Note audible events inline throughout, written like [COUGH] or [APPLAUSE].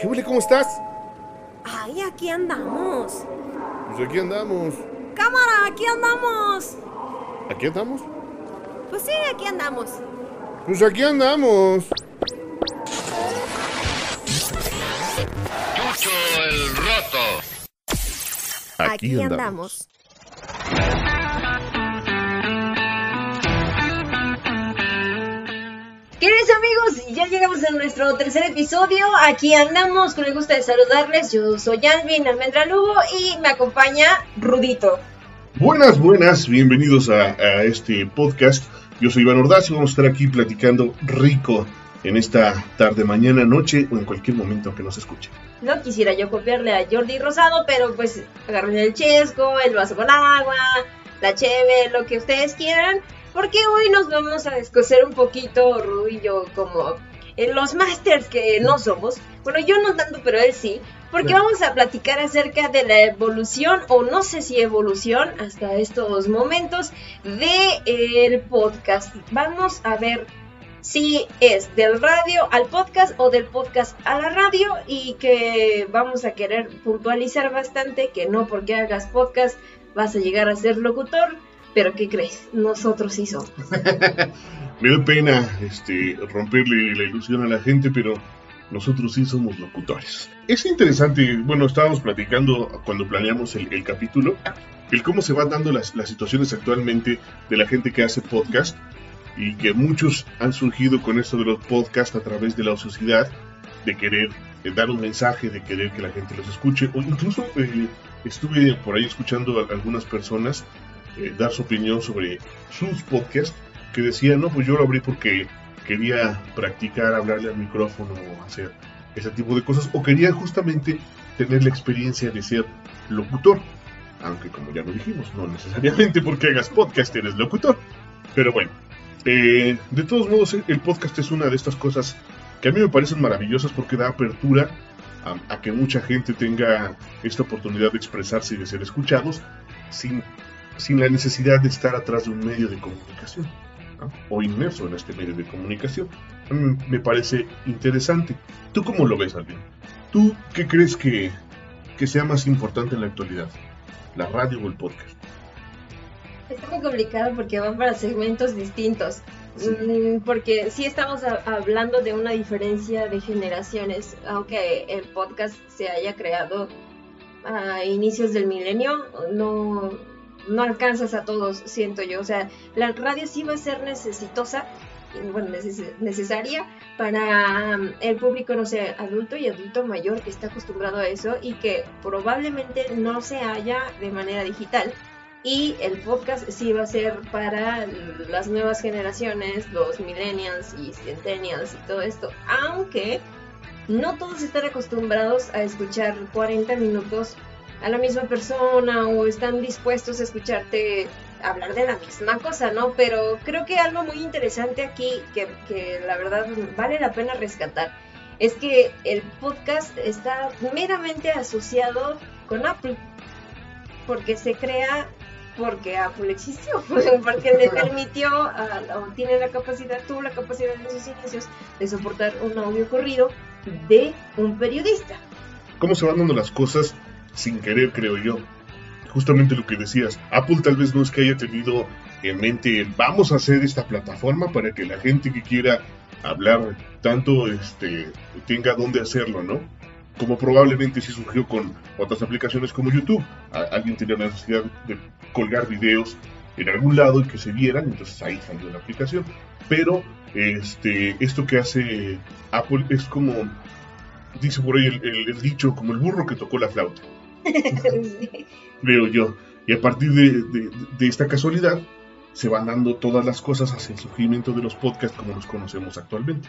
¿Qué huele? ¿Cómo estás? Ay, aquí andamos. Pues aquí andamos. Cámara, aquí andamos. ¿Aquí andamos? Pues sí, aquí andamos. Pues aquí andamos. Chucho el roto. Aquí, andamos. Queridos amigos, ya llegamos a nuestro tercer episodio. Aquí andamos con el gusto de saludarles. Yo soy Alvin Almendra Lugo y me acompaña Rudito. Buenas, buenas, bienvenidos a, a este podcast. Yo soy Iván Ordaz y vamos a estar aquí platicando rico en esta tarde, mañana, noche o en cualquier momento que nos escuche. No quisiera yo copiarle a Jordi Rosado, pero pues agarren el chesco, el vaso con agua, la cheve, lo que ustedes quieran. Porque hoy nos vamos a descoser un poquito, Ru y yo, como en los masters que no somos. Bueno, yo no tanto, pero él sí. Porque vamos a platicar acerca de la evolución, o no sé si evolución, hasta estos momentos, de el podcast. Vamos a ver si es del radio al podcast o del podcast a la radio y que vamos a querer puntualizar bastante que no porque hagas podcast vas a llegar a ser locutor, pero ¿qué crees? Nosotros sí somos. [LAUGHS] Me da pena este, romperle la ilusión a la gente, pero nosotros sí somos locutores. Es interesante, bueno, estábamos platicando cuando planeamos el, capítulo, el cómo se van dando las, situaciones actualmente de la gente que hace podcast y que muchos han surgido con esto de los podcasts a través de la ociosidad, de querer dar un mensaje, de querer que la gente los escuche, o incluso eh, estuve por ahí escuchando a algunas personas eh, dar su opinión sobre sus podcasts, que decían, no, pues yo lo abrí porque quería practicar, hablarle al micrófono, hacer ese tipo de cosas, o quería justamente tener la experiencia de ser locutor, aunque como ya lo dijimos, no necesariamente porque hagas podcast eres locutor, pero bueno, eh, de todos modos, el podcast es una de estas cosas que a mí me parecen maravillosas porque da apertura a, a, que mucha gente tenga esta oportunidad de expresarse y de ser escuchados sin, sin la necesidad de estar atrás de un medio de comunicación ¿no? o inmerso en este medio de comunicación. A mí me parece interesante. ¿Tú cómo lo ves, Alvin? ¿Tú qué crees que, que sea más importante en la actualidad? ¿La radio o el podcast? Está muy complicado porque van para segmentos distintos. Sí. Porque sí estamos hablando de una diferencia de generaciones, aunque el podcast se haya creado a inicios del milenio, no, no alcanzas a todos, siento yo. O sea, la radio sí va a ser necesitosa, bueno, neces necesaria para um, el público, no sé, adulto y adulto mayor que está acostumbrado a eso y que probablemente no se haya de manera digital y el podcast sí va a ser para las nuevas generaciones, los millennials y centennials y todo esto, aunque no todos están acostumbrados a escuchar 40 minutos a la misma persona o están dispuestos a escucharte hablar de la misma cosa, ¿no? Pero creo que algo muy interesante aquí que, que la verdad vale la pena rescatar es que el podcast está meramente asociado con Apple porque se crea porque Apple existió, [LAUGHS] porque le permitió, uh, tiene la capacidad, tuvo la capacidad en sus inicios de soportar un audio corrido de un periodista. ¿Cómo se van dando las cosas sin querer, creo yo? Justamente lo que decías, Apple tal vez no es que haya tenido en mente el vamos a hacer esta plataforma para que la gente que quiera hablar tanto este, tenga dónde hacerlo, ¿no? como probablemente sí surgió con otras aplicaciones como YouTube. Alguien tenía la necesidad de colgar videos en algún lado y que se vieran, entonces ahí salió la aplicación. Pero este, esto que hace Apple es como, dice por ahí el dicho, como el burro que tocó la flauta. [LAUGHS] Veo yo. Y a partir de, esta casualidad se van dando todas las cosas hacia el surgimiento de los podcasts como los conocemos actualmente.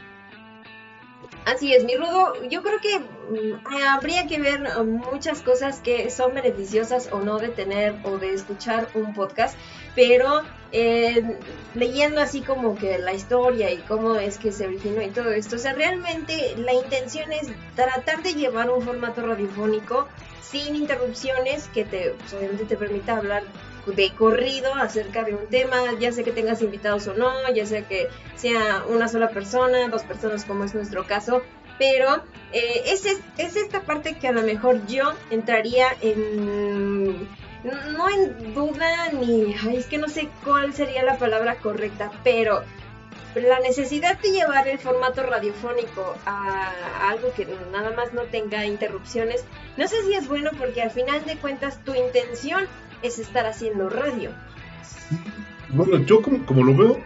Así es, mi Rudo. Yo creo que mm, habría que ver muchas cosas que son beneficiosas o no de tener o de escuchar un podcast, pero eh, leyendo así como que la historia y cómo es que se originó y todo esto, o sea, realmente la intención es tratar de llevar un formato radiofónico sin interrupciones que te, pues, obviamente te permita hablar de corrido acerca de un tema, ya sea que tengas invitados o no, ya sea que sea una sola persona, dos personas como es nuestro caso, pero eh, es, es, esta parte que a lo mejor yo entraría en, no en duda ni, es que no sé cuál sería la palabra correcta, pero la necesidad de llevar el formato radiofónico a, algo que nada más no tenga interrupciones, no sé si es bueno porque al final de cuentas tu intención es estar haciendo radio. Bueno, yo como, como lo veo,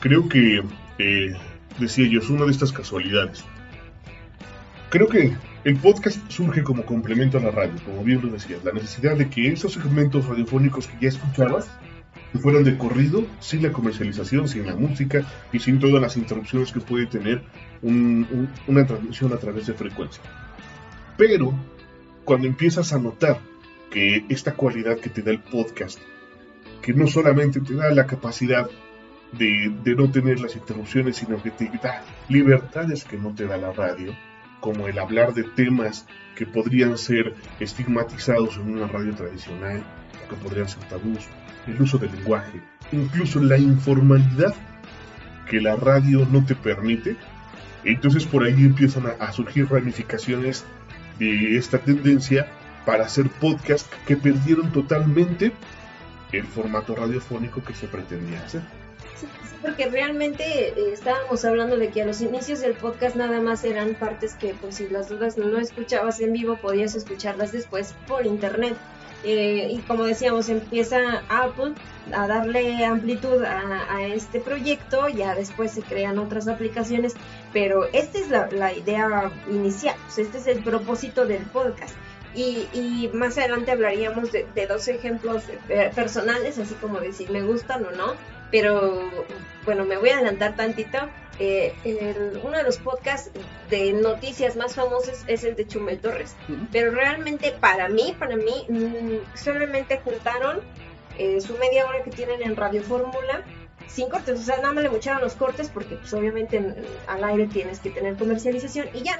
creo que, eh, decía yo, es una de estas casualidades. Creo que el podcast surge como complemento a la radio, como bien lo decías, la necesidad de que esos segmentos radiofónicos que ya escuchabas fueran de corrido, sin la comercialización, sin la música y sin todas las interrupciones que puede tener una transmisión a través de frecuencia. Pero cuando empiezas a notar que esta cualidad que te da el podcast, que no solamente te da la capacidad de, de no tener las interrupciones, sino que te da libertades que no te da la radio, como el hablar de temas que podrían ser estigmatizados en una radio tradicional, que podrían ser tabús, el uso del lenguaje, incluso la informalidad que la radio no te permite. Entonces por ahí empiezan a, surgir ramificaciones de esta tendencia para hacer podcasts que perdieron totalmente el formato radiofónico que se pretendía hacer. Sí, porque realmente eh, estábamos hablando de que a los inicios del podcast nada más eran partes que pues si las dudas no escuchabas en vivo podías escucharlas después por internet. Eh, y como decíamos, empieza Apple a darle amplitud a, este proyecto, ya después se crean otras aplicaciones, pero esta es la, idea inicial, este es el propósito del podcast. Y, más adelante hablaríamos de, dos ejemplos eh, personales, así como decir me gustan o no, pero bueno, me voy a adelantar tantito. Eh, uno de los podcasts de noticias más famosos es el de Chumel Torres. Pero realmente para mí, para mí, mm, solamente juntaron eh, su media hora que tienen en Radio Fórmula sin cortes, o sea, nada más le mucharon los cortes porque pues obviamente al aire tienes que tener comercialización y ya.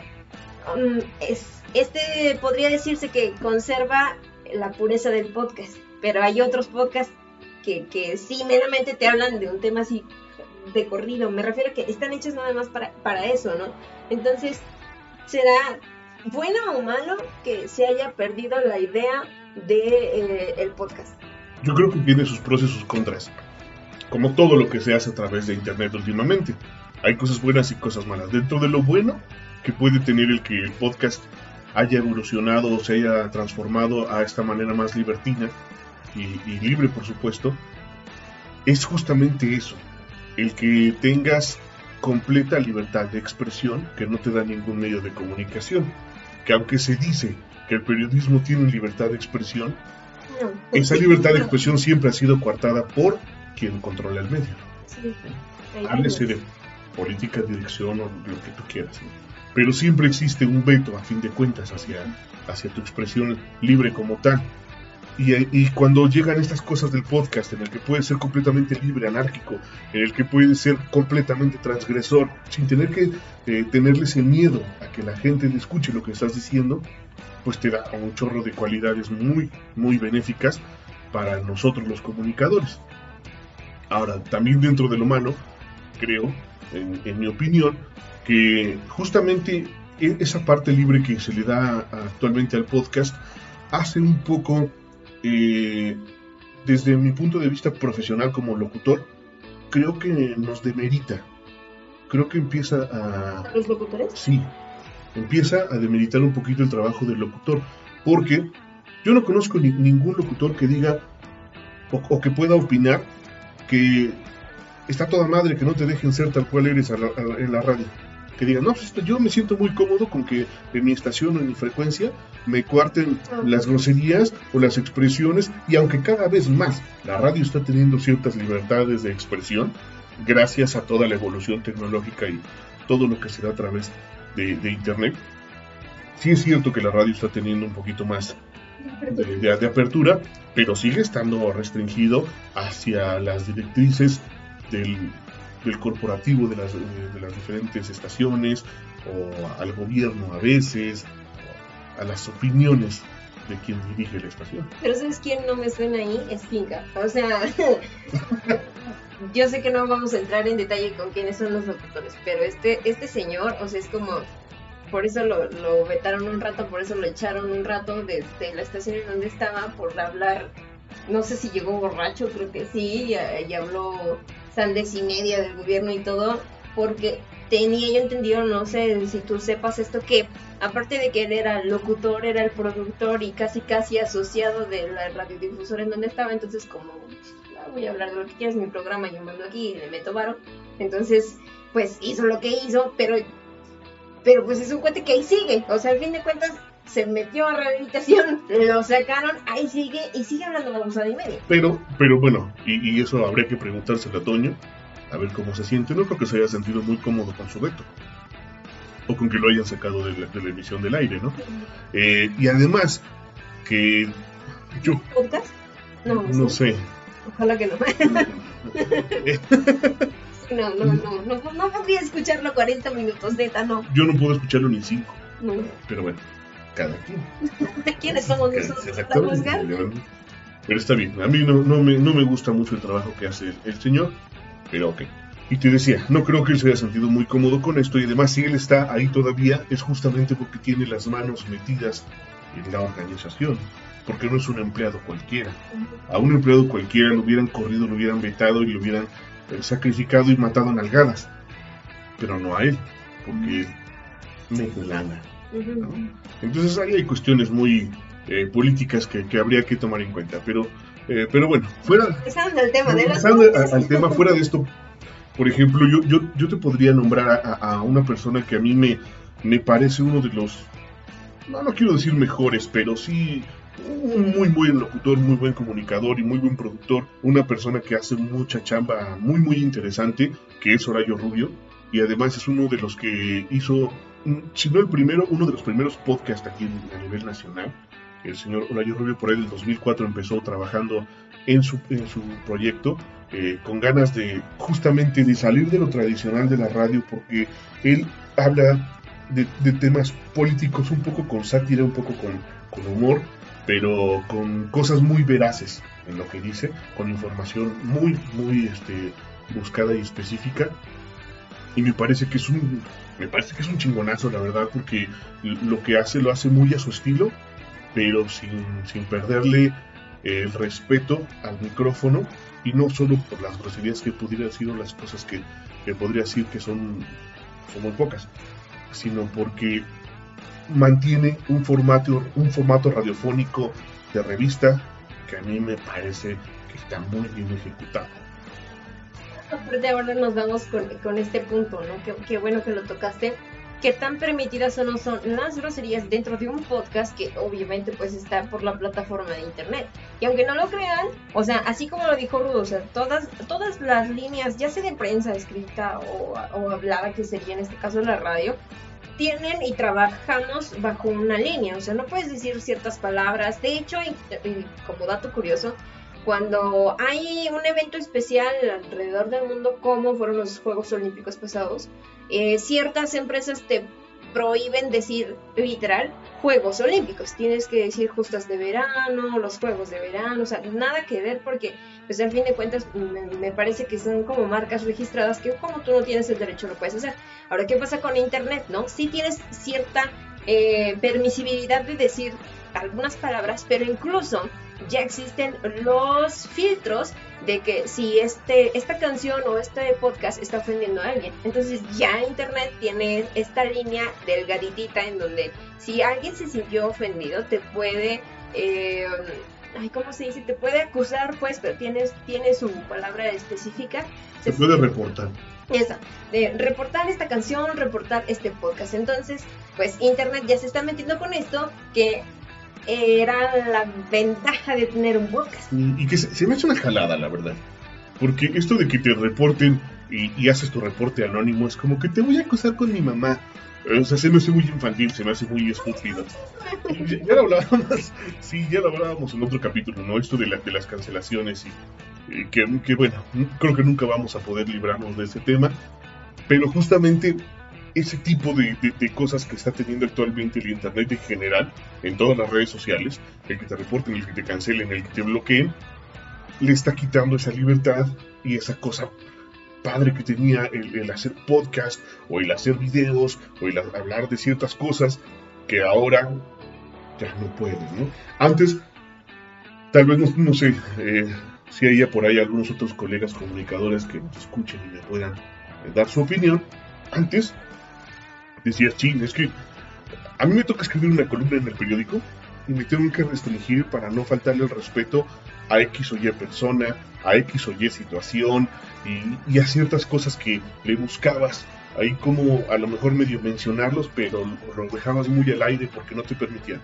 Um, es, este podría decirse que conserva la pureza del podcast, pero hay otros podcasts que, que sí meramente te hablan de un tema así de corrido, me refiero a que están hechos nada más para, para eso, ¿no? Entonces, ¿será bueno o malo que se haya perdido la idea de eh, el podcast? Yo creo que tiene sus pros y sus contras, como todo lo que se hace a través de internet últimamente. Hay cosas buenas y cosas malas. Dentro de lo bueno que puede tener el que el podcast haya evolucionado o se haya transformado a esta manera más libertina y libre, por supuesto, es justamente eso, el que tengas completa libertad de expresión que no te da ningún medio de comunicación. Que aunque se dice que el periodismo tiene libertad de expresión, esa libertad de expresión siempre ha sido coartada por quien controla el medio. Sí. Háblese de política, dirección o lo que tú quieras. Pero siempre existe un veto, a fin de cuentas, hacia, hacia tu expresión libre como tal. Y, cuando llegan estas cosas del podcast, en el que puede ser completamente libre, anárquico, en el que puede ser completamente transgresor, sin tener que eh, tenerles el miedo a que la gente escuche lo que estás diciendo, pues te da un chorro de cualidades muy, muy benéficas para nosotros los comunicadores. Ahora, también dentro de lo malo, creo, en mi opinión, que justamente e, esa parte libre que se le da actualmente al podcast hace un poco eh, desde mi punto de vista profesional como locutor, creo que nos demerita. Creo que empieza a... ¿Los locutores? Sí, empieza a demeritar un poquito el trabajo del locutor, porque yo no conozco ningún locutor que diga o, que pueda opinar que está toda madre que no te dejen ser tal cual eres en la radio que digan, no, pues yo me siento muy cómodo con que en mi estación o en mi frecuencia me cuarten las groserías o las expresiones y aunque cada vez más la radio está teniendo ciertas libertades de expresión, gracias a toda la evolución tecnológica y todo lo que se da a través de, Internet, sí es cierto que la radio está teniendo un poquito más de, apertura, pero sigue estando restringido hacia las directrices del, del corporativo de las, de las diferentes estaciones o al gobierno a veces, a las opiniones de quien dirige la estación. Pero ¿sabes quién no me suena ahí? Es Finca. O sea, [LAUGHS] yo sé que no vamos a entrar en detalle con quiénes son los locutores, pero este, este señor, o sea, es como por eso lo, lo vetaron un rato, por eso lo echaron un rato de, la estación en donde estaba por hablar, no sé si llegó borracho, creo que sí, y, habló sandes y media del gobierno y todo, porque tenía yo entendido, no sé si tú sepas esto, que aparte de que él era el locutor, era el productor y casi casi asociado de la radiodifusora en donde estaba, entonces como ah, voy a hablar de lo que quieras, mi programa, yo mando aquí y le meto varo, entonces pues hizo lo que hizo, pero pero pues es un cuate que ahí sigue, o sea, al fin de cuentas se metió a rehabilitación, lo sacaron, ahí sigue y sigue hablando babosada y media. Pero, pero bueno, y, y eso habría que preguntárselo a Toño, a ver cómo se siente. No creo que se haya sentido muy cómodo con su veto. O con que lo hayan sacado de la, emisión del aire, ¿no? Eh, y además, que yo... ¿Podcast? No, no sé. Ojalá que [LAUGHS] no. no, no, no, no, no podría escucharlo 40 minutos, neta, no. Yo no puedo escucharlo ni 5. No. Pero bueno, cada quien. [LAUGHS] ¿Quiénes somos nosotros para juzgar? Pero está bien, a mí no, no, me, no me gusta mucho el trabajo que hace el señor pero ok. Y te decía, no creo que él se haya sentido muy cómodo con esto y además si él está ahí todavía es justamente porque tiene las manos metidas en la organización, porque no es un empleado cualquiera. A un empleado cualquiera lo hubieran corrido, lo hubieran vetado y lo hubieran eh, sacrificado y matado a nalgadas, pero no a él, porque me lana. Entonces ahí hay cuestiones muy eh, políticas que, que habría que tomar en cuenta, pero eh, pero bueno, fuera. al tema de al, tema, fuera de esto, por ejemplo, yo, yo, yo te podría nombrar a, una persona que a mí me, me parece uno de los. No, no quiero decir mejores, pero sí un muy buen locutor, muy buen comunicador y muy buen productor, una persona que hace mucha chamba muy muy interesante, que es Horayo Rubio, y además es uno de los que hizo, si no el primero, uno de los primeros podcasts aquí a nivel nacional, el señor Olayo Rubio por ahí en el 2004 empezó trabajando en su, en su proyecto eh, con ganas de justamente de salir de lo tradicional de la radio porque él habla de, temas políticos un poco con sátira, un poco con, con humor, pero con cosas muy veraces en lo que dice, con información muy, muy este, buscada y específica. Y me parece que es un, me parece que es un chingonazo, la verdad, porque lo que hace lo hace muy a su estilo pero sin, sin perderle el respeto al micrófono y no solo por las groserías que pudieran sido las cosas que, que, podría decir que son, son muy pocas, sino porque mantiene un formato, un formato radiofónico de revista que a mí me parece que está muy bien ejecutado. Aparte ahora nos vamos con, con este punto, ¿no? Qué, bueno que lo tocaste qué tan permitidas o no son las groserías dentro de un podcast que obviamente pues está por la plataforma de internet. Y aunque no lo crean, o sea, así como lo dijo Rudo, o sea, todas, todas las líneas, ya sea de prensa escrita o, o hablada, que sería en este caso la radio, tienen y trabajamos bajo una línea, o sea, no puedes decir ciertas palabras. De hecho, como dato curioso, cuando hay un evento especial alrededor del mundo, como fueron los Juegos Olímpicos pasados, eh, ciertas empresas te prohíben decir literal Juegos Olímpicos. Tienes que decir justas de verano, los Juegos de verano, o sea, nada que ver porque, pues al fin de cuentas, me, parece que son como marcas registradas que como tú no tienes el derecho lo puedes hacer. Ahora, ¿qué pasa con Internet? ¿No? Sí tienes cierta eh, permisibilidad de decir algunas palabras, pero incluso ya existen los filtros de que si este, esta canción o este podcast está ofendiendo a alguien. Entonces ya Internet tiene esta línea delgaditita en donde si alguien se sintió ofendido te puede... Eh, ay, ¿cómo se dice? Te puede acusar, pues, pero tienes, tiene su palabra específica. Se, puede reportar. Esa, de reportar esta canción, reportar este podcast. Entonces, pues Internet ya se está metiendo con esto, que era la ventaja de tener un podcast. Y, que se, me hace una jalada, la verdad. Porque esto de que te reporten y, haces tu reporte anónimo es como que te voy a acusar con mi mamá. O sea, se me hace muy infantil, se me hace muy estúpido. [LAUGHS] ya, lo hablábamos, sí, ya lo hablábamos en otro capítulo, ¿no? Esto de, de las cancelaciones y que, que, bueno, creo que nunca vamos a poder librarnos de ese tema. Pero justamente ese tipo de, cosas que está teniendo actualmente el Internet en general, en todas las redes sociales, el que te reporten, el que te cancelen, el que te bloqueen, le está quitando esa libertad y esa cosa padre que tenía el, hacer podcast o el hacer videos o el hablar de ciertas cosas que ahora ya no pueden, ¿no? Antes, tal vez no, sé eh, si hay por ahí algunos otros colegas comunicadores que nos escuchen y me puedan eh, dar su opinión. Antes decías, ching, es que a mí me toca escribir una columna en el periódico y me tengo que restringir para no faltarle el respeto a X o Y persona, a X o Y situación y, a ciertas cosas que le buscabas ahí como a lo mejor medio mencionarlos, pero lo dejabas muy al aire porque no te permitían.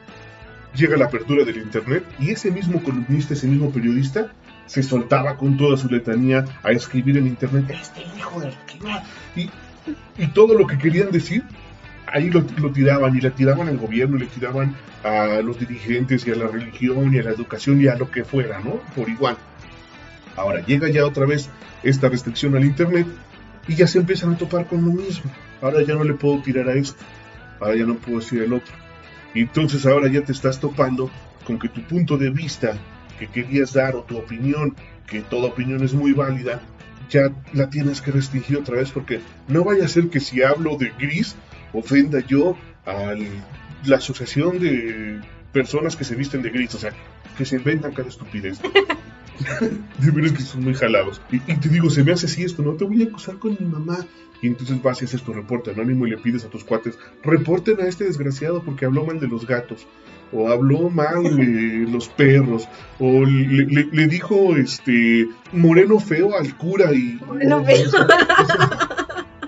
Llega la apertura del internet y ese mismo columnista, ese mismo periodista, se soltaba con toda su letanía a escribir en internet, este hijo de y, y todo lo que querían decir ahí lo, tiraban y le tiraban al gobierno, le tiraban a los dirigentes y a la religión y a la educación y a lo que fuera, ¿no? Por igual. Ahora llega ya otra vez esta restricción al Internet y ya se empiezan a topar con lo mismo. Ahora ya no le puedo tirar a esto, ahora ya no puedo decir el otro. Y entonces ahora ya te estás topando con que tu punto de vista que querías dar o tu opinión, que toda opinión es muy válida, ya la tienes que restringir otra vez porque no vaya a ser que si hablo de gris ofenda yo a la asociación de personas que se visten de gris, o sea, que se inventan cada estupidez. [LAUGHS] de veras que son muy jalados. Y, te digo, se me hace así esto, no te voy a acusar con mi mamá. Y entonces vas y haces tu reporte anónimo y le pides a tus cuates, reporten a este desgraciado porque habló mal de los gatos, o habló mal de [LAUGHS] los perros, o le, dijo este moreno feo al cura y... Moreno feo.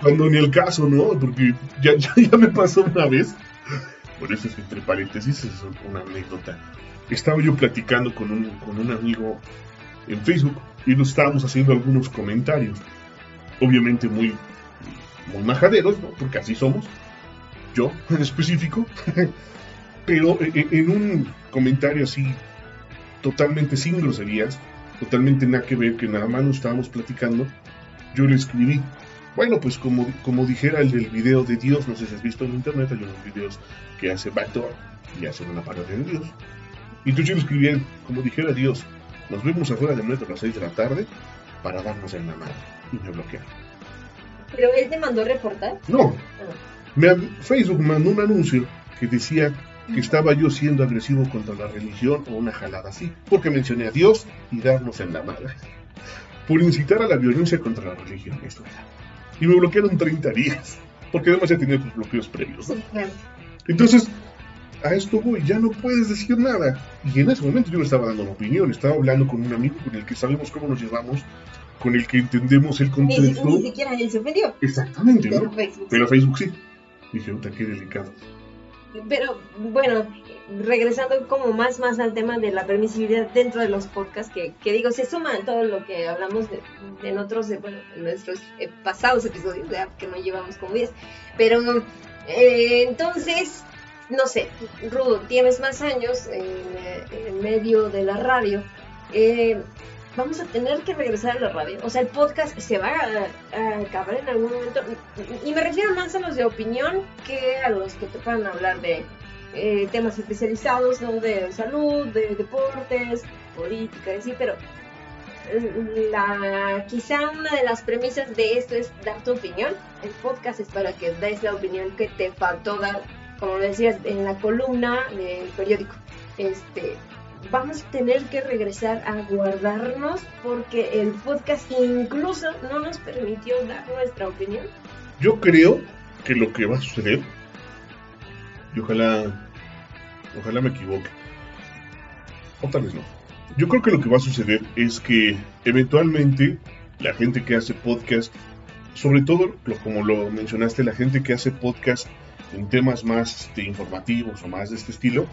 Cuando ni el caso, ¿no? Porque ya, ya, me pasó una vez. Por eso es entre paréntesis, es una anécdota. Estaba yo platicando con un, con un amigo en Facebook y nos estábamos haciendo algunos comentarios. Obviamente muy, muy majaderos, ¿no? Porque así somos. Yo, en específico. [LAUGHS] Pero e, e, en un comentario así, totalmente sin groserías, totalmente nada que ver, que nada más nos estábamos platicando, yo le escribí, bueno, pues como, como dijera el del video de Dios, no sé si has visto en internet, hay unos videos que hace Backdoor y hacen una parodia de Dios. Y entonces yo le escribí, como dijera Dios, nos vemos afuera del metro a las 6 de la tarde para darnos en la madre. Y me bloquearon. ¿Pero él te mandó reportar? No. Ah. Facebook mandó un anuncio que decía que estaba yo siendo agresivo contra la religión o una jalada así, porque mencioné a Dios y darnos en la madre. Por incitar a la violencia contra la religión, esto era y me bloquearon 30 días, porque además ya tenía tus bloqueos previos. Entonces, a esto voy, ya no puedes decir nada. Y en ese momento yo le estaba dando una opinión, estaba hablando con un amigo con el que sabemos cómo nos llevamos, con el que entendemos el contexto. Ni, siquiera él se ofendió. Exactamente, Pero Facebook, Pero Facebook sí. Dije, puta, qué delicado. Pero bueno, regresando como más más al tema de la permisibilidad dentro de los podcasts, que, que digo, se suma todo lo que hablamos de, en otros, de, bueno, en nuestros eh, pasados episodios, que no llevamos como 10. Pero eh, entonces, no sé, Rudo, tienes más años en, en medio de la radio. Eh, vamos a tener que regresar a la radio. O sea, el podcast se va a, acabar en algún momento. Y me refiero más a los de opinión que a los que te puedan hablar de eh, temas especializados, ¿no? De salud, de deportes, política, y así, pero la, quizá una de las premisas de esto es dar tu opinión. El podcast es para que des la opinión que te faltó dar, como decías, en la columna del periódico. Este, vamos a tener que regresar a guardarnos porque el podcast incluso no nos permitió dar nuestra opinión. Yo creo que lo que va a suceder, y ojalá, ojalá me equivoque, o tal vez no. Yo creo que lo que va a suceder es que eventualmente la gente que hace podcast, sobre todo, como lo mencionaste, la gente que hace podcast en temas más este, informativos o más de este estilo,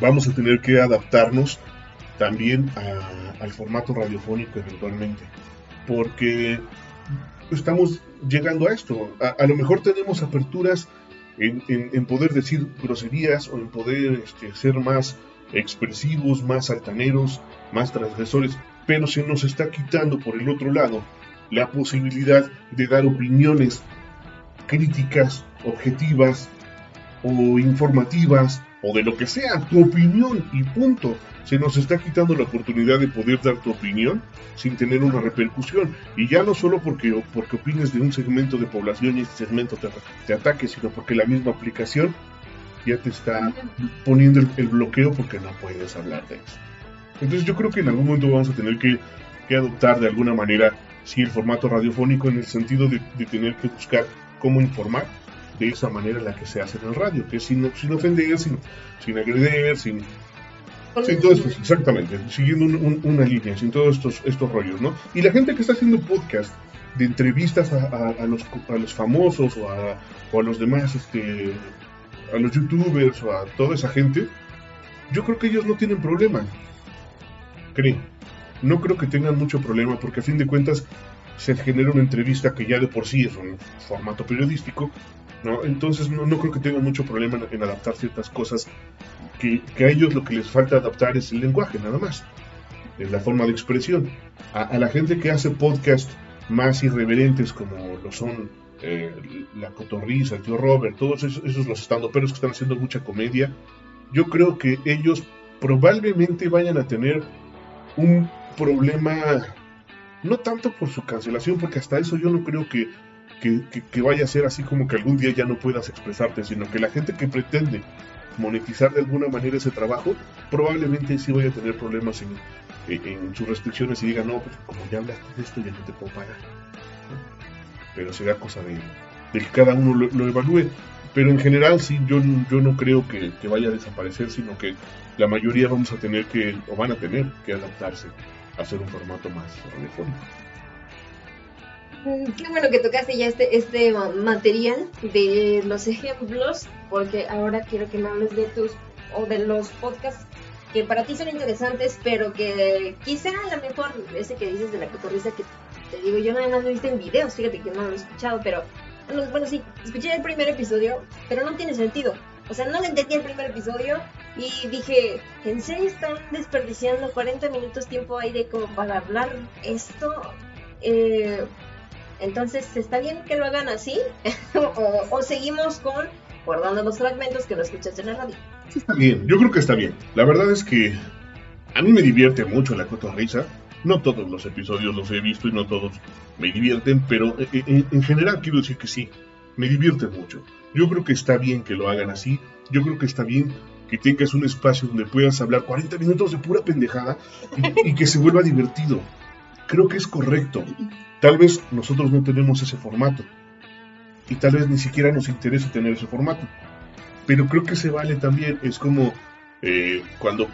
vamos a tener que adaptarnos también al formato radiofónico eventualmente, porque estamos llegando a esto. A, lo mejor tenemos aperturas en, poder decir groserías o en poder este, ser más expresivos, más altaneros, más transgresores, pero se nos está quitando por el otro lado la posibilidad de dar opiniones críticas, objetivas o informativas o de lo que sea, tu opinión y punto. Se nos está quitando la oportunidad de poder dar tu opinión sin tener una repercusión. Y ya no solo porque, porque opines de un segmento de población y este segmento te, ataque, sino porque la misma aplicación ya te está poniendo el, bloqueo porque no puedes hablar de eso. Entonces yo creo que en algún momento vamos a tener que, adoptar de alguna manera, sí, el formato radiofónico en el sentido de tener que buscar cómo informar de esa manera en la que se hace en el radio, que es sin, sin ofender, sin, sin agredir, sin, sin todo esto, exactamente, siguiendo una línea, sin todos estos, estos rollos, ¿no? Y la gente que está haciendo podcast de entrevistas a, a, los, a los, famosos o a, o a, los demás, este, a los youtubers o a toda esa gente, yo creo que ellos no tienen problema. Creo. No creo que tengan mucho problema porque a fin de cuentas se genera una entrevista que ya de por sí es un formato periodístico ¿no? Entonces no, no, creo que tengan mucho problema en, adaptar ciertas cosas que, a ellos lo que les falta adaptar es el lenguaje, nada más, es la forma de expresión. A, la gente que hace podcast más irreverentes como lo son eh, la cotorriza, el tío Robert, todos esos, esos los estandoperos que están haciendo mucha comedia, yo creo que ellos probablemente vayan a tener un problema, no tanto por su cancelación, porque hasta eso yo no creo que que, vaya a ser así como que algún día ya no puedas expresarte, sino que la gente que pretende monetizar de alguna manera ese trabajo, probablemente sí vaya a tener problemas en, sus restricciones y diga, no, pues como ya hablaste de esto, ya no te puedo pagar. Pero será cosa de, que cada uno lo, evalúe. Pero en general sí, yo, yo no creo que, vaya a desaparecer, sino que la mayoría vamos a tener que, o van a tener que adaptarse a hacer un formato más radiofónico. Qué bueno que tocaste ya este, este material de los ejemplos, porque ahora quiero que me hables de tus o de los podcasts que para ti son interesantes, pero que quizá a lo mejor ese que dices de la cotorriza que te digo, yo nada más lo he en videos, fíjate que no lo he escuchado, pero bueno, sí, escuché el primer episodio, pero no tiene sentido. O sea, no le entendí el primer episodio y dije, ¿en serio están desperdiciando 40 minutos tiempo ahí de como para hablar esto? Eh, entonces, ¿está bien que lo hagan así? [LAUGHS] o, seguimos con guardando los fragmentos que no escuchaste en la radio? Sí, está bien. Yo creo que está bien. La verdad es que a mí me divierte mucho la cotorrisa. No todos los episodios los he visto y no todos me divierten, pero eh, eh, en, general quiero decir que sí, me divierte mucho. Yo creo que está bien que lo hagan así. Yo creo que está bien que tengas un espacio donde puedas hablar 40 minutos de pura pendejada y que se vuelva divertido. Creo que es correcto. Tal vez nosotros no tenemos ese formato y tal vez ni siquiera nos interesa tener ese formato. Pero creo que se vale también. Es como eh, cuando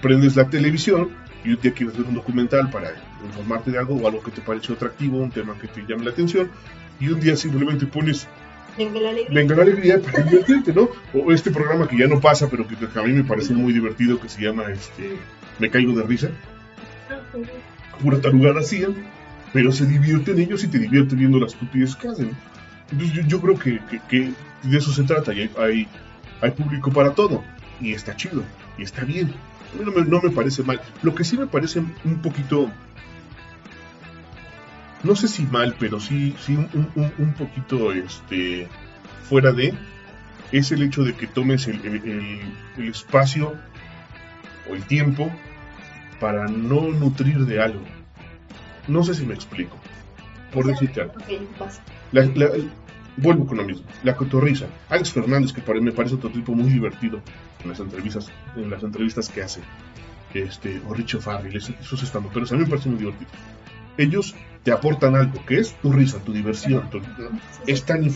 prendes la televisión y un día quieres ver un documental para informarte de algo o algo que te pareció atractivo, un tema que te llame la atención, y un día simplemente pones Venga la alegría. Venga la alegría para divertirte, ¿no? O este programa que ya no pasa, pero que, a mí me parece muy divertido, que se llama este, Me caigo de risa. Pura tarugada hacían pero se divierten ellos y te divierten viendo las estupidez que hacen. Entonces yo, creo que, de eso se trata y hay, público para todo y está chido y está bien. No me, parece mal. Lo que sí me parece un poquito, no sé si mal, pero sí, sí un, poquito este, fuera de, es el hecho de que tomes el, el espacio o el tiempo para no nutrir de algo. No sé si me explico. Por decirte algo. vuelvo con lo mismo. La cotorriza. Alex Fernández, que me parece otro tipo muy divertido en las entrevistas, en las entrevistas que hace. Este, o Richo Farrell, esos estamos, pero a mí me parece muy divertido. Ellos te aportan algo, que es tu risa, tu diversión. Tu, es tan eh,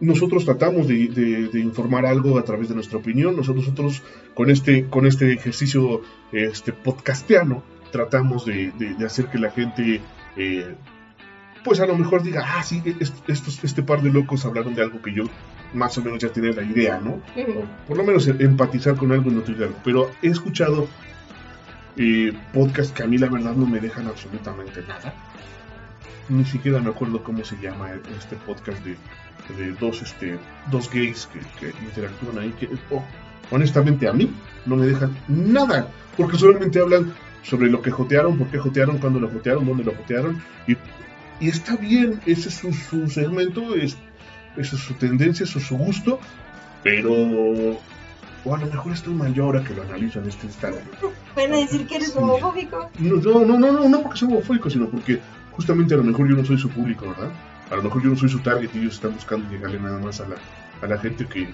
nosotros tratamos de, informar algo a través de nuestra opinión. Nosotros, nosotros con este, con este ejercicio este, podcastiano, tratamos de, hacer que la gente, eh, pues a lo mejor diga, ah, sí, estos, este par de locos hablaron de algo que yo más o menos ya tenía la idea, ¿no? Por lo menos empatizar con algo y no algo. Pero he escuchado eh, podcasts que a mí la verdad no me dejan absolutamente nada. Ni siquiera me acuerdo cómo se llama este podcast de, dos, este, dos gays que, interactúan ahí. Que, oh, honestamente a mí no me dejan nada. Porque solamente hablan sobre lo que jotearon, por qué jotearon, cuándo lo jotearon, dónde lo jotearon. Y, y está bien, ese es su, segmento, es, esa es su tendencia, eso es su gusto, pero O a lo mejor estoy mal yo ahora que lo analizo en este estado. Van a decir que eres Sí. homofóbico. No, no, no, no, no, no porque soy homofóbico, sino porque justamente a lo mejor yo no soy su público, ¿verdad? A lo mejor yo no soy su target y ellos están buscando llegarle nada más a la, a la gente que,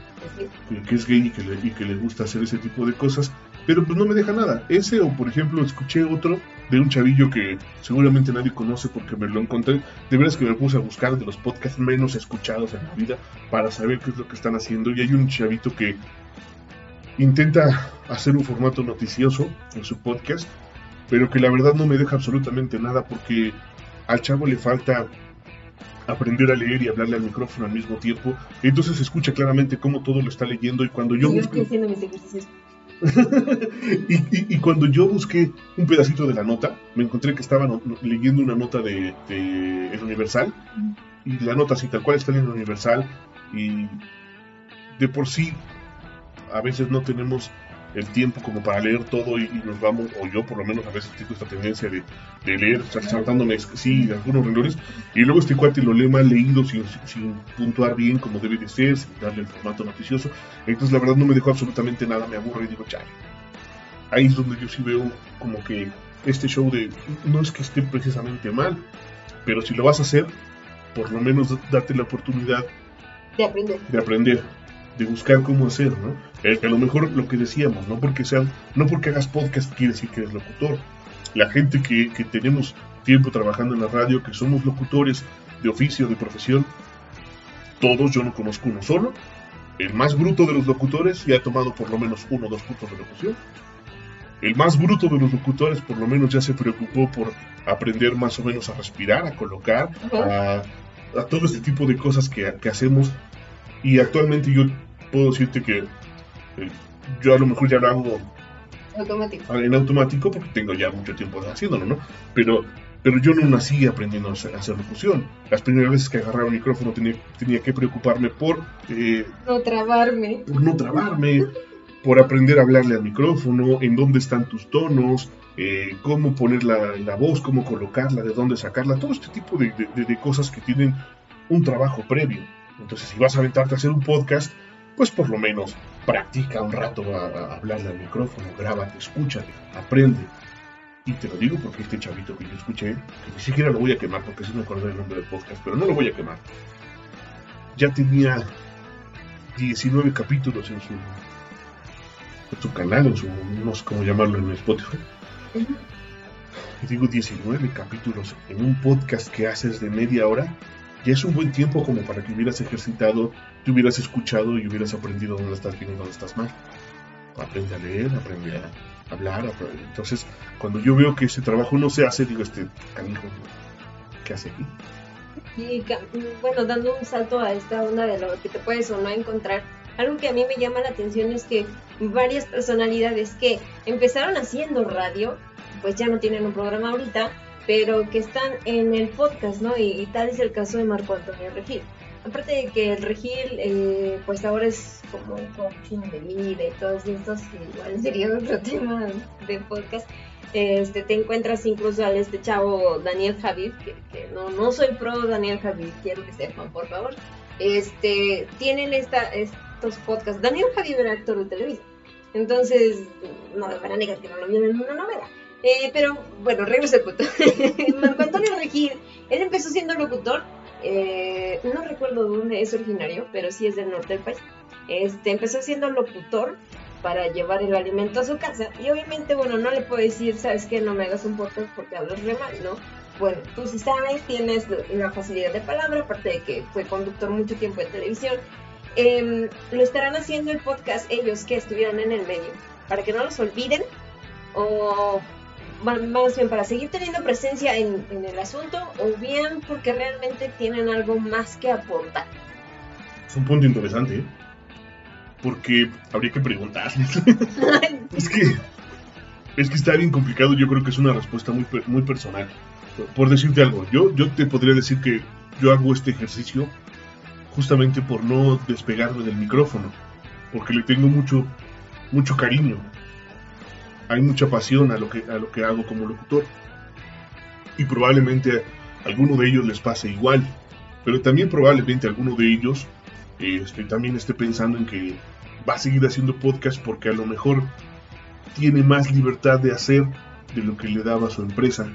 que, es gay y que, le, y que le gusta hacer ese tipo de cosas, pero pues no me deja nada. Ese o por ejemplo escuché otro de un chavillo que seguramente nadie conoce porque me lo encontré. De veras que me puse a buscar de los podcasts menos escuchados en la vida para saber qué es lo que están haciendo. Y hay un chavito que intenta hacer un formato noticioso en su podcast, pero que la verdad no me deja absolutamente nada porque al chavo le falta aprender a leer y hablarle al micrófono al mismo tiempo. Entonces se escucha claramente cómo todo lo está leyendo y cuando yo Yo busco estoy haciendo mis ejercicios. [LAUGHS] y, y- y cuando yo busqué un pedacito de la nota, me encontré que estaban leyendo una nota de, de El Universal y la nota así tal cual está en el Universal y de por sí a veces no tenemos el tiempo como para leer todo y, y nos vamos, o yo por lo menos a veces tengo esta tendencia de, de leer sal- saltándome, sí, algunos renglones y luego este cuate lo lee mal leído sin, sin puntuar bien como debe de ser, sin darle el formato noticioso entonces la verdad no me dejó absolutamente nada, me aburre y digo, chale. Ahí es donde yo sí veo como que este show de no es que esté precisamente mal, pero si lo vas a hacer, por lo menos date la oportunidad De aprender. de aprender, de buscar cómo hacer, ¿no? Eh, a lo mejor lo que decíamos, no porque sean, no porque hagas podcast quiere decir que eres locutor. La gente que, que tenemos tiempo trabajando en la radio, que somos locutores de oficio, de profesión, todos, yo no conozco uno solo. El más bruto de los locutores ya ha tomado por lo menos uno o dos cursos de locución. El más bruto de los locutores por lo menos ya se preocupó por aprender más o menos a respirar, a colocar, a, a todo este tipo de cosas que, que hacemos. Y actualmente yo puedo decirte que eh, yo a lo mejor ya lo hago Automático. en automático porque tengo ya mucho tiempo haciéndolo, ¿no? Pero, pero yo no nací aprendiendo a hacer, a hacer locución. Las primeras veces que agarraba el micrófono tenía, tenía que preocuparme por, eh, No trabarme. por no trabarme, por aprender a hablarle al micrófono, en dónde están tus tonos, eh, cómo poner la, la voz, cómo colocarla, de dónde sacarla, todo este tipo de, de- de- de cosas que tienen un trabajo previo. Entonces, si vas a aventarte a hacer un podcast, pues por lo menos practica un rato a, a hablarle al micrófono, grábate, escúchate, aprende. Y te lo digo porque este chavito que yo escuché, que ni siquiera lo voy a quemar porque sí me acuerdo del nombre del podcast, pero no lo voy a quemar. Ya tenía 19 capítulos en su, en su canal, en su, no sé cómo llamarlo en Spotify. Y digo 19 capítulos en un podcast que haces de media hora, ya es un buen tiempo como para que hubieras ejercitado, te hubieras escuchado y hubieras aprendido dónde estás bien y dónde estás mal. Aprende a leer, aprende a hablar. aprende- Entonces, cuando yo veo que ese trabajo no se hace, digo, este canijo, ¿qué hace aquí? Y bueno, dando un salto a esta onda de lo que te puedes o no encontrar, algo que a mí me llama la atención es que varias personalidades que empezaron haciendo radio, pues ya no tienen un programa ahorita, pero que están en el podcast, ¿no? Y, y tal es el caso de Marco Antonio Regil. Aparte de que el Regil, eh, pues ahora es como un coaching de vida y todos estos, igual sería otro [LAUGHS] tema de podcast. Este, te encuentras incluso al este chavo Daniel Javid, que, no, no soy pro Daniel Javid, quiero que sepan, por favor. Este, tienen esta, estos podcasts. Daniel Javid era actor de televisión, entonces no me van a negar que no lo vieron en una novela. Eh, pero bueno, regreso al punto. [LAUGHS] Marco Antonio Regil, él empezó siendo locutor, eh, no recuerdo dónde es originario, pero sí es del norte del país. Este, empezó siendo locutor para llevar el alimento a su casa y obviamente, bueno, no le puedo decir, sabes que no me hagas un podcast porque hablas re mal, ¿no? Bueno, tú sí sabes, tienes una facilidad de palabra, aparte de que fue conductor mucho tiempo de televisión. Em, lo estarán haciendo el podcast ellos que estuvieron en el medio, para que no los olviden o más bien para seguir teniendo presencia en, en el asunto o bien porque realmente tienen algo más que aportar. Es un punto interesante, ¿eh? Porque habría que preguntarles. [LAUGHS] es que es que está bien complicado. Yo creo que es una respuesta muy muy personal. Por decirte algo, yo yo te podría decir que yo hago este ejercicio justamente por no despegarme del micrófono, porque le tengo mucho mucho cariño. Hay mucha pasión a lo que a lo que hago como locutor. Y probablemente a alguno de ellos les pase igual, pero también probablemente alguno de ellos este, también esté pensando en que va a seguir haciendo podcast porque a lo mejor tiene más libertad de hacer de lo que le daba su empresa.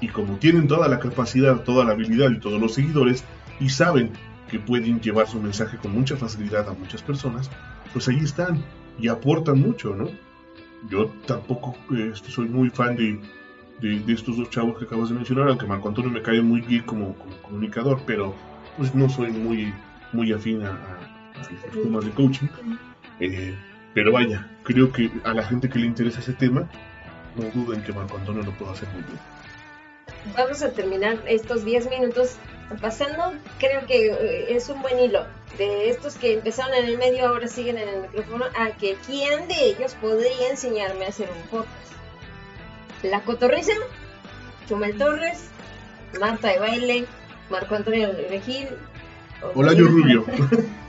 Y como tienen toda la capacidad, toda la habilidad y todos los seguidores, y saben que pueden llevar su mensaje con mucha facilidad a muchas personas, pues ahí están y aportan mucho, ¿no? Yo tampoco este, soy muy fan de, de, estos dos chavos que acabas de mencionar, aunque Marco Antonio me cae muy bien como, comunicador, pero pues no soy muy, muy afín a, los temas de coaching. Eh, pero vaya, creo que a la gente que le interesa ese tema, no duden que Marco Antonio lo pueda hacer muy bien. Vamos a terminar estos 10 minutos pasando, creo que eh, es un buen hilo de estos que empezaron en el medio, ahora siguen en el micrófono, a que quién de ellos podría enseñarme a hacer un podcast. La Cotorriza, Chumel Torres, Marta de Baile, Marco Antonio Regil, Olayo Rubio.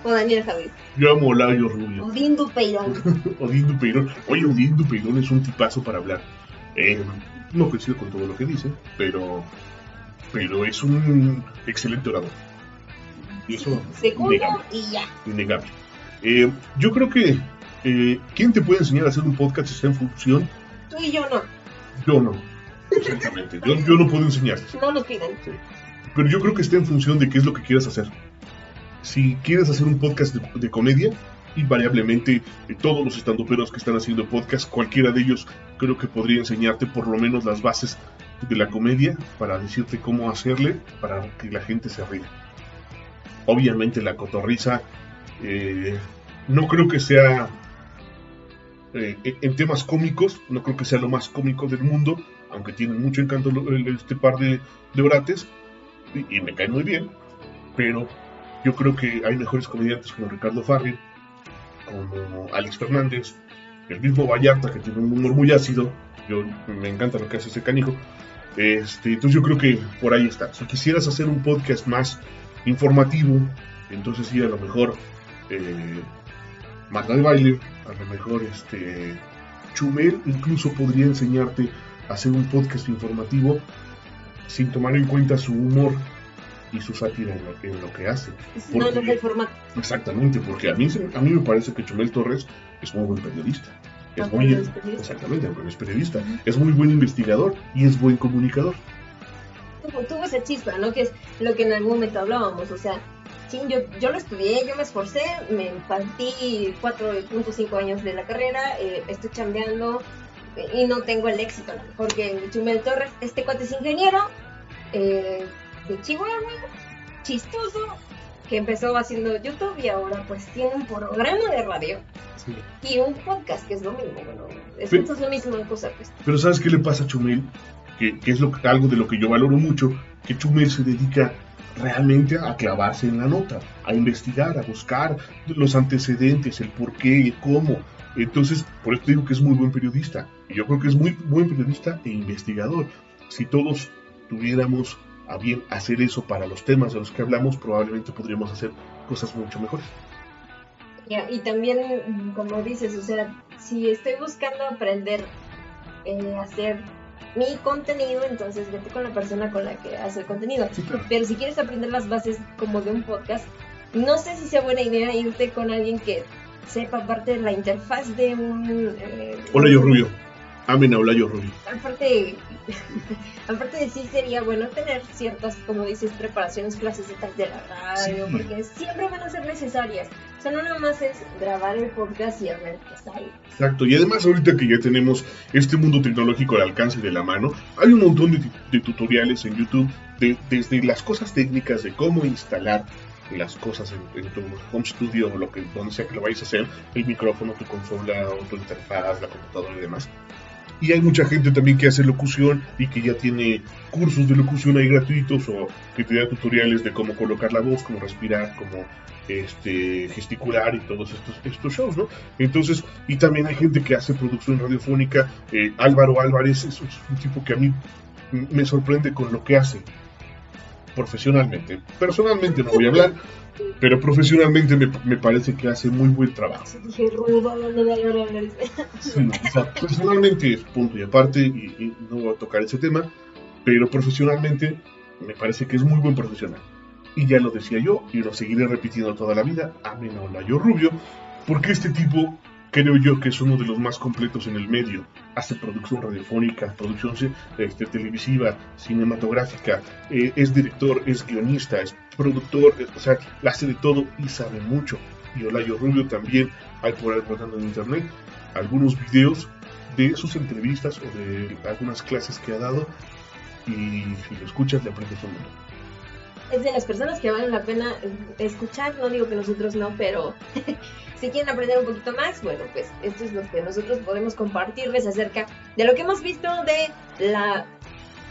o Daniel Javier. Yo amo Olayo Rubio. Odín Dupeirón. [LAUGHS] Odín Dupeirón. Oye, Odín Dupeirón es un tipazo para hablar. Eh, no coincido con todo lo que dice, pero, pero es un excelente orador. Y eso Segundo innegable. y ya. Innegable. Eh, yo creo que eh, ¿quién te puede enseñar a hacer un podcast si está en función? Tú y yo no. Yo no. Exactamente. yo, yo, no puedo enseñarte. No nos piden. Pero yo creo que está en función de qué es lo que quieras hacer. Si quieres hacer un podcast de, comedia, invariablemente eh, todos los estandoperos que están haciendo podcast, cualquiera de ellos creo que podría enseñarte por lo menos las bases de la comedia para decirte cómo hacerle para que la gente se ría. Obviamente la cotorriza eh, no creo que sea eh, en temas cómicos, no creo que sea lo más cómico del mundo, aunque tiene mucho encanto este par de, de orates y, me cae muy bien, pero yo creo que hay mejores comediantes como Ricardo Farri, como Alex Fernández, el mismo Vallarta que tiene un humor muy ácido, yo me encanta lo que hace ese canijo. Este, entonces yo creo que por ahí está. Si quisieras hacer un podcast más informativo, entonces sí, a lo mejor eh, Magda de Baile, a lo mejor este Chumel incluso podría enseñarte a hacer un podcast informativo sin tomar en cuenta su humor y su sátira en lo, que hace. no, no el formato. Exactamente, porque a mí, a mí me parece que Chumel Torres es muy buen periodista. Es muy, exactamente, es periodista. Es muy buen investigador y es buen comunicador. Tuvo, esa chispa, ¿no? Que es lo que en algún momento hablábamos, o sea, sí, yo, yo lo estudié, yo me esforcé, me partí 4.5 años de la carrera, eh, estoy chambeando, y no tengo el éxito, porque Chumel Torres, este cuate es ingeniero eh, de Chihuahua, chistoso, que empezó haciendo YouTube y ahora pues tiene un programa de radio y un podcast, que es lo mismo, bueno, es, pero, es lo mismo cosa pues. Pero ¿sabes qué le pasa a Chumel? Que, es lo, algo de lo que yo valoro mucho, que Chumel se dedica realmente a clavarse en la nota, a investigar, a buscar los antecedentes, el por qué, y cómo, entonces, por eso digo que es muy buen periodista. Y yo creo que es muy buen periodista e investigador. Si todos tuviéramos a bien hacer eso para los temas de los que hablamos, probablemente podríamos hacer cosas mucho mejores. y también, como dices, o sea, si estoy buscando aprender eh, hacer mi contenido, entonces vete con la persona con la que hace el contenido. Pero si quieres aprender las bases como de un podcast, no sé si sea buena idea irte con alguien que sepa parte de la interfaz de un... Eh, Hola, yo Rubio. Amen a yo Rubio. Aparte, [LAUGHS] aparte de sí sería bueno tener ciertas, como dices, preparaciones, clases de la radio, porque siempre van a ser necesarias. O sea, no nada más es grabar el podcast y a ver qué sale. Exacto, y además ahorita que ya tenemos este mundo tecnológico al alcance de la mano, hay un montón de, tutoriales en YouTube de, desde las cosas técnicas de cómo instalar las cosas en, tu home studio o lo que, donde sea que lo vayas a hacer, el micrófono, tu consola o tu interfaz, la computadora y demás. Y hay mucha gente también que hace locución y que ya tiene cursos de locución ahí gratuitos o que te da tutoriales de cómo colocar la voz, cómo respirar, cómo este, gesticular y todos estos, estos shows, ¿no? Entonces, y también hay gente que hace producción radiofónica. Eh, Álvaro Álvarez es un tipo que a mí me sorprende con lo que hace profesionalmente. Personalmente no voy a hablar, pero profesionalmente me, parece que hace muy buen trabajo. personalmente es punto y aparte y, no voy a tocar ese tema, pero profesionalmente me parece que es muy buen profesional. Y ya lo decía yo y lo seguiré repitiendo toda la vida, amén hola yo rubio, Porque este tipo creo yo que es uno de los más completos en el medio. Hace producción radiofónica, producción este, televisiva, cinematográfica, eh, es director, es guionista, es productor, o sea, hace de todo y sabe mucho. Y Olayo Rubio también hay por ahí tratando en internet algunos videos de sus entrevistas o de algunas clases que ha dado y si lo escuchas le aprendes un montón. Es de las personas que valen la pena escuchar, no digo que nosotros no, pero [LAUGHS] si quieren aprender un poquito más, bueno, pues esto es lo que nosotros podemos compartirles acerca de lo que hemos visto de la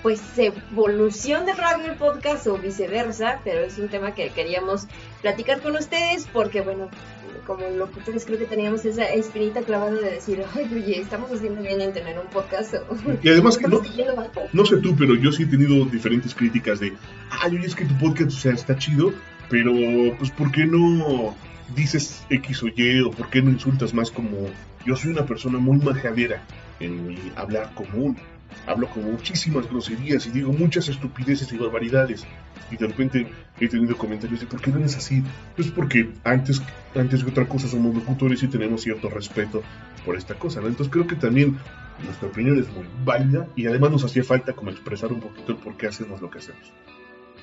pues evolución de Radio Podcast o viceversa, pero es un tema que queríamos platicar con ustedes porque bueno, como locutores creo que teníamos esa espinita clavada de decir, ay, oye, estamos haciendo bien en tener un podcast. Y además que no, no sé tú, pero yo sí he tenido diferentes críticas de, ay, oye, es que tu podcast, o sea, está chido, pero pues ¿por qué no dices X o Y o por qué no insultas más como yo soy una persona muy majadera en mi hablar común? Hablo con muchísimas groserías y digo muchas estupideces y barbaridades. Y de repente he tenido comentarios de ¿por qué no es así? Pues porque antes, antes de otra cosa somos locutores y tenemos cierto respeto por esta cosa, Entonces creo que también nuestra opinión es muy válida y además nos hacía falta como expresar un poquito el por qué hacemos lo que hacemos.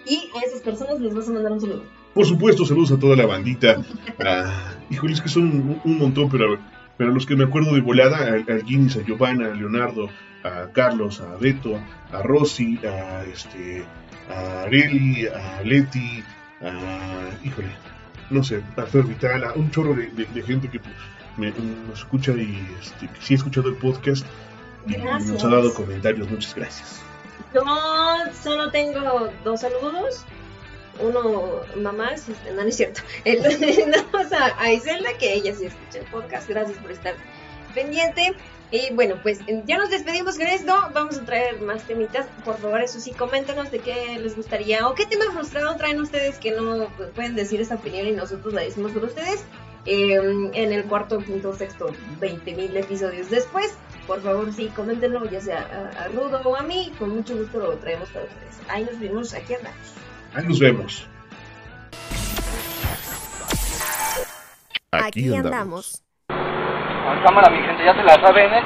Y a esas personas les vas a mandar un saludo. Por supuesto, saludos a toda la bandita. Ah, híjole, es que son un, montón, pero, pero los que me acuerdo de volada, al, al Guinness, a Giovanna, a Leonardo, a Carlos, a Beto, a Rosy, a, este, a Areli, a Leti, a, híjole, no sé, a Fer Vital, a un chorro de, gente que me, escucha y este, sí ha escuchado el podcast y nos ha dado comentarios. Muchas gracias. Yo solo tengo dos saludos. Uno, mamá, no, no es cierto. [LAUGHS] El, [LAUGHS] a, a Iselda, que ella sí escucha el podcast. Gracias por estar pendiente. Y bueno, pues ya nos despedimos con esto. Vamos a traer más temitas. Por favor, eso sí, coméntenos de qué les gustaría o qué tema frustrado traen ustedes que no pueden decir esa opinión y nosotros la decimos por ustedes. Em, en el cuarto, quinto, sexto, 20 mil episodios después. Por favor, sí, coméntenlo, ya sea a, Rudo o a mí. Con mucho gusto lo traemos para ustedes. Ahí nos vemos, aquí andamos. Ahí nos vemos. Aquí, andamos. Cámara, mi gente, ya se la saben, ¿eh?